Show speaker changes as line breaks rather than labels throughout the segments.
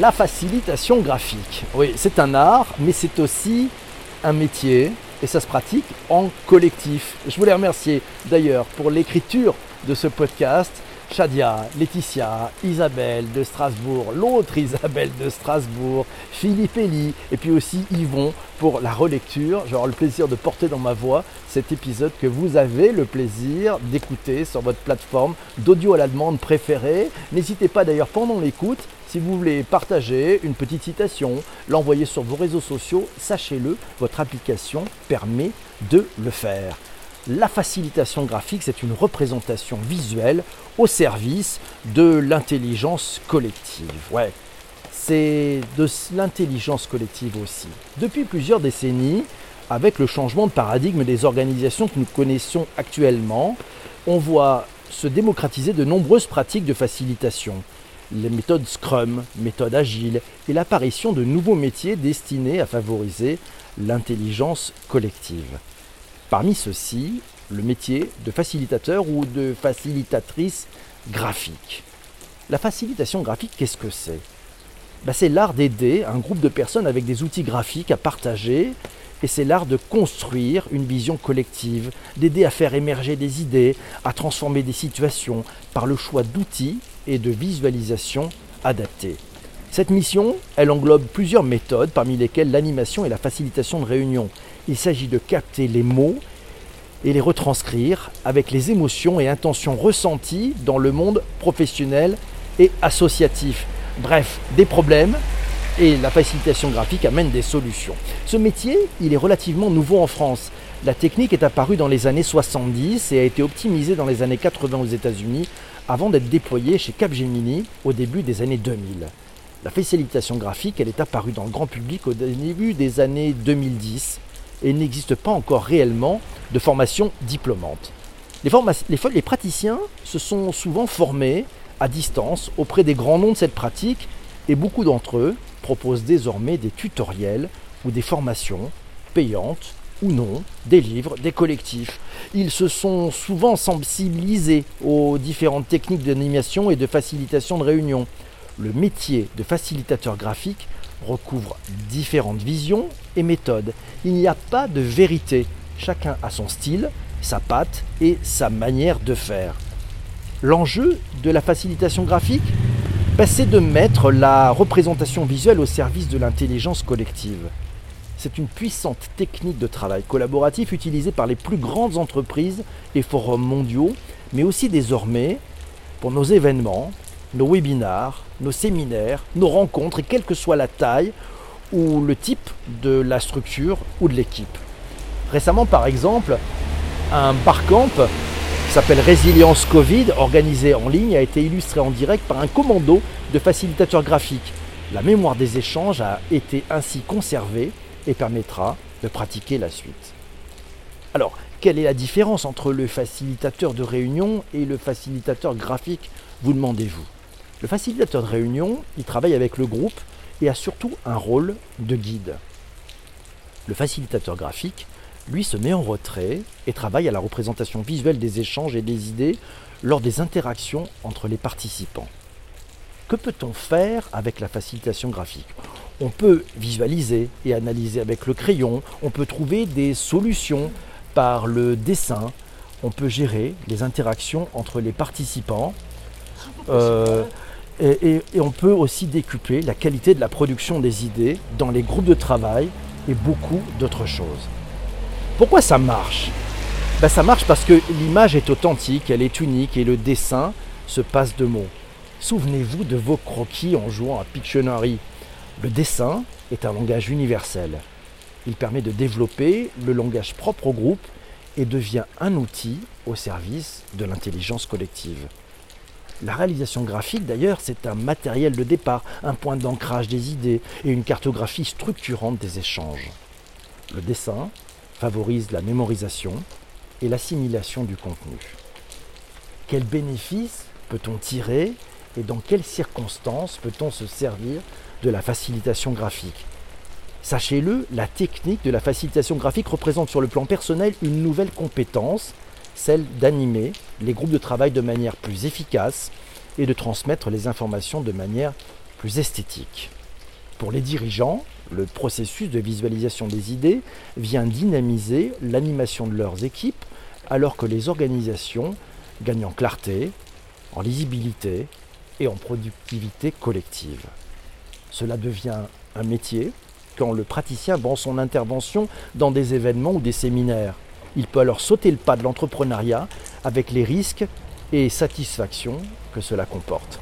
la facilitation graphique. Oui, c'est un art, mais c'est aussi un métier et ça se pratique en collectif. Je voulais remercier d'ailleurs pour l'écriture de ce podcast Shadia, Laetitia, Isabelle de Strasbourg, l'autre Isabelle de Strasbourg, Philippe Elie et puis aussi Yvon pour la relecture. J'aurai le plaisir de porter dans ma voix cet épisode que vous avez le plaisir d'écouter sur votre plateforme d'audio à la demande préférée. N'hésitez pas d'ailleurs pendant l'écoute si vous voulez partager une petite citation, l'envoyer sur vos réseaux sociaux, sachez-le, votre application permet de le faire. La facilitation graphique, c'est une représentation visuelle au service de l'intelligence collective. Ouais, c'est de l'intelligence collective aussi. Depuis plusieurs décennies, avec le changement de paradigme des organisations que nous connaissons actuellement, on voit se démocratiser de nombreuses pratiques de facilitation les méthodes Scrum, méthode agile et l'apparition de nouveaux métiers destinés à favoriser l'intelligence collective. Parmi ceux-ci, le métier de facilitateur ou de facilitatrice graphique. La facilitation graphique, qu'est-ce que c'est? Ben, C'est l'art d'aider un groupe de personnes avec des outils graphiques à partager et c'est l'art de construire une vision collective, d'aider à faire émerger des idées, à transformer des situations par le choix d'outils et de visualisation adaptée. Cette mission, elle englobe plusieurs méthodes, parmi lesquelles l'animation et la facilitation de réunion. Il s'agit de capter les mots et les retranscrire avec les émotions et intentions ressenties dans le monde professionnel et associatif. Bref, des problèmes et la facilitation graphique amène des solutions. Ce métier, il est relativement nouveau en France. La technique est apparue dans les années 70 et a été optimisée dans les années 80 aux États-Unis avant d'être déployée chez Capgemini au début des années 2000. La facilitation graphique, elle est apparue dans le grand public au début des années 2010 et il n'existe pas encore réellement de formation diplômante. Les, les, les praticiens se sont souvent formés à distance auprès des grands noms de cette pratique et beaucoup d'entre eux proposent désormais des tutoriels ou des formations payantes ou non, des livres, des collectifs. Ils se sont souvent sensibilisés aux différentes techniques d'animation et de facilitation de réunion. Le métier de facilitateur graphique recouvre différentes visions et méthodes. Il n'y a pas de vérité. Chacun a son style, sa patte et sa manière de faire. L'enjeu de la facilitation graphique, ben, c'est de mettre la représentation visuelle au service de l'intelligence collective. C'est une puissante technique de travail collaboratif utilisée par les plus grandes entreprises et forums mondiaux, mais aussi désormais pour nos événements, nos webinars, nos séminaires, nos rencontres, et quelle que soit la taille ou le type de la structure ou de l'équipe. Récemment, par exemple, un barcamp qui s'appelle Résilience Covid, organisé en ligne, a été illustré en direct par un commando de facilitateurs graphiques. La mémoire des échanges a été ainsi conservée et permettra de pratiquer la suite. Alors, quelle est la différence entre le facilitateur de réunion et le facilitateur graphique, vous demandez-vous Le facilitateur de réunion, il travaille avec le groupe et a surtout un rôle de guide. Le facilitateur graphique, lui, se met en retrait et travaille à la représentation visuelle des échanges et des idées lors des interactions entre les participants. Que peut-on faire avec la facilitation graphique? On peut visualiser et analyser avec le crayon, on peut trouver des solutions par le dessin, on peut gérer les interactions entre les participants euh, et, on peut aussi décupler la qualité de la production des idées dans les groupes de travail et beaucoup d'autres choses. Pourquoi ça marche? Ben, Ça marche parce que l'image est authentique, elle est unique et le dessin se passe de mots. Souvenez-vous de vos croquis en jouant à Pictionary. Le dessin est un langage universel. Il permet de développer le langage propre au groupe et devient un outil au service de l'intelligence collective. La réalisation graphique, d'ailleurs, c'est un matériel de départ, un point d'ancrage des idées et une cartographie structurante des échanges. Le dessin favorise la mémorisation et l'assimilation du contenu. Quel bénéfice peut-on tirer et dans quelles circonstances peut-on se servir de la facilitation graphique? Sachez-le, la technique de la facilitation graphique représente sur le plan personnel une nouvelle compétence, celle d'animer les groupes de travail de manière plus efficace et de transmettre les informations de manière plus esthétique. Pour les dirigeants, le processus de visualisation des idées vient dynamiser l'animation de leurs équipes alors que les organisations gagnent en clarté, en lisibilité et en productivité collective. Cela devient un métier quand le praticien vend son intervention dans des événements ou des séminaires. Il peut alors sauter le pas de l'entrepreneuriat avec les risques et satisfactions que cela comporte.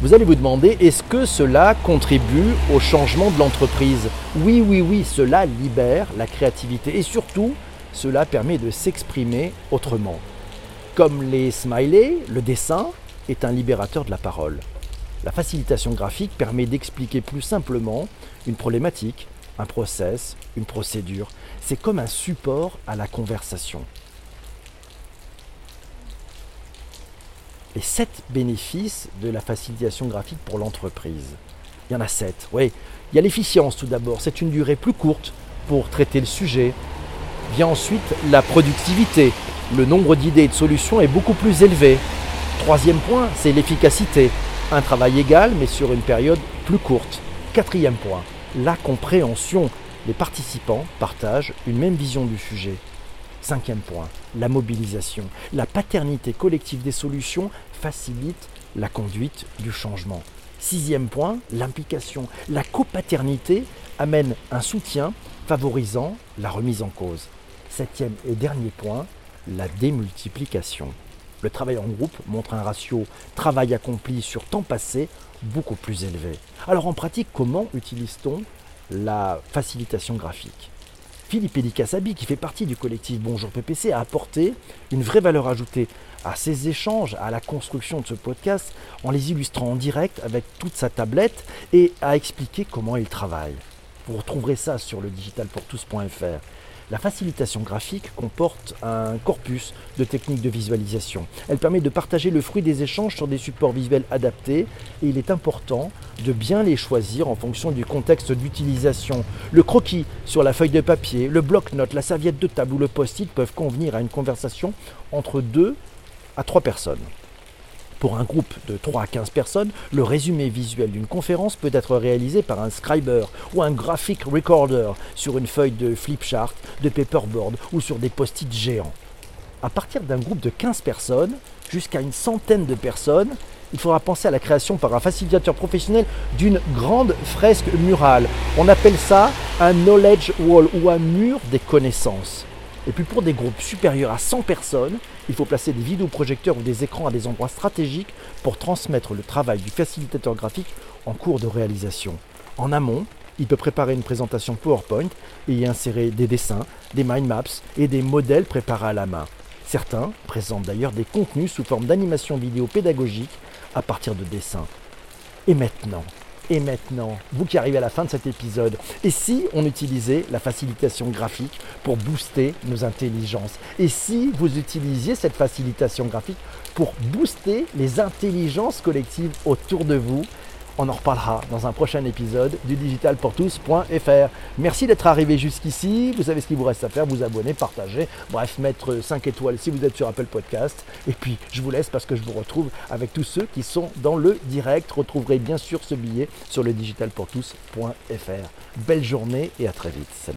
Vous allez vous demander, est-ce que cela contribue au changement de l'entreprise? Oui, oui, oui, cela libère la créativité et surtout, cela permet de s'exprimer autrement. Comme les smileys, le dessin est un libérateur de la parole. La facilitation graphique permet d'expliquer plus simplement une problématique, un process, une procédure. C'est comme un support à la conversation. Les sept bénéfices de la facilitation graphique pour l'entreprise. Il y en a sept. Oui, il y a l'efficience tout d'abord. C'est une durée plus courte pour traiter le sujet. Vient ensuite la productivité. Le nombre d'idées et de solutions est beaucoup plus élevé. Troisième point, c'est l'efficacité. Un travail égal, mais sur une période plus courte. Quatrième point, la compréhension. Les participants partagent une même vision du sujet. Cinquième point, la mobilisation. La paternité collective des solutions facilite la conduite du changement. Sixième point, l'implication. La copaternité amène un soutien favorisant la remise en cause. Septième et dernier point, la démultiplication. Le travail en groupe montre un ratio travail accompli sur temps passé beaucoup plus élevé. Alors en pratique, comment utilise-t-on la facilitation graphique? Philippe Elikassabi, qui fait partie du collectif Bonjour PPC, a apporté une vraie valeur ajoutée à ces échanges, à la construction de ce podcast, en les illustrant en direct avec toute sa tablette et a expliqué comment il travaille. Vous retrouverez ça sur le digitalpourtous.fr. La facilitation graphique comporte un corpus de techniques de visualisation. Elle permet de partager le fruit des échanges sur des supports visuels adaptés et il est important de bien les choisir en fonction du contexte d'utilisation. Le croquis sur la feuille de papier, le bloc-notes, la serviette de table ou le post-it peuvent convenir à une conversation entre deux à trois personnes. Pour un groupe de 3 à 15 personnes, le résumé visuel d'une conférence peut être réalisé par un scriber ou un graphic recorder sur une feuille de flipchart, de paperboard ou sur des post-it géants. À partir d'un groupe de 15 personnes jusqu'à une centaine de personnes, il faudra penser à la création par un facilitateur professionnel d'une grande fresque murale. On appelle ça un knowledge wall ou un mur des connaissances. Et puis pour des groupes supérieurs à 100 personnes, il faut placer des vidéoprojecteurs ou des écrans à des endroits stratégiques pour transmettre le travail du facilitateur graphique en cours de réalisation. En amont, il peut préparer une présentation PowerPoint et y insérer des dessins, des mind maps et des modèles préparés à la main. Certains présentent d'ailleurs des contenus sous forme d'animation vidéo pédagogique à partir de dessins. Et maintenant, et maintenant, vous qui arrivez à la fin de cet épisode, et si on utilisait la facilitation graphique pour booster nos intelligences? Et si vous utilisiez cette facilitation graphique pour booster les intelligences collectives autour de vous? On en reparlera dans un prochain épisode du digitalpourtous.fr. Merci d'être arrivé jusqu'ici. Vous savez ce qu'il vous reste à faire, vous abonner, partager, bref, mettre 5 étoiles si vous êtes sur Apple Podcast. Et puis, je vous laisse parce que je vous retrouve avec tous ceux qui sont dans le direct. Retrouverez bien sûr ce billet sur le digitalpourtous.fr. Belle journée et à très vite. Salut.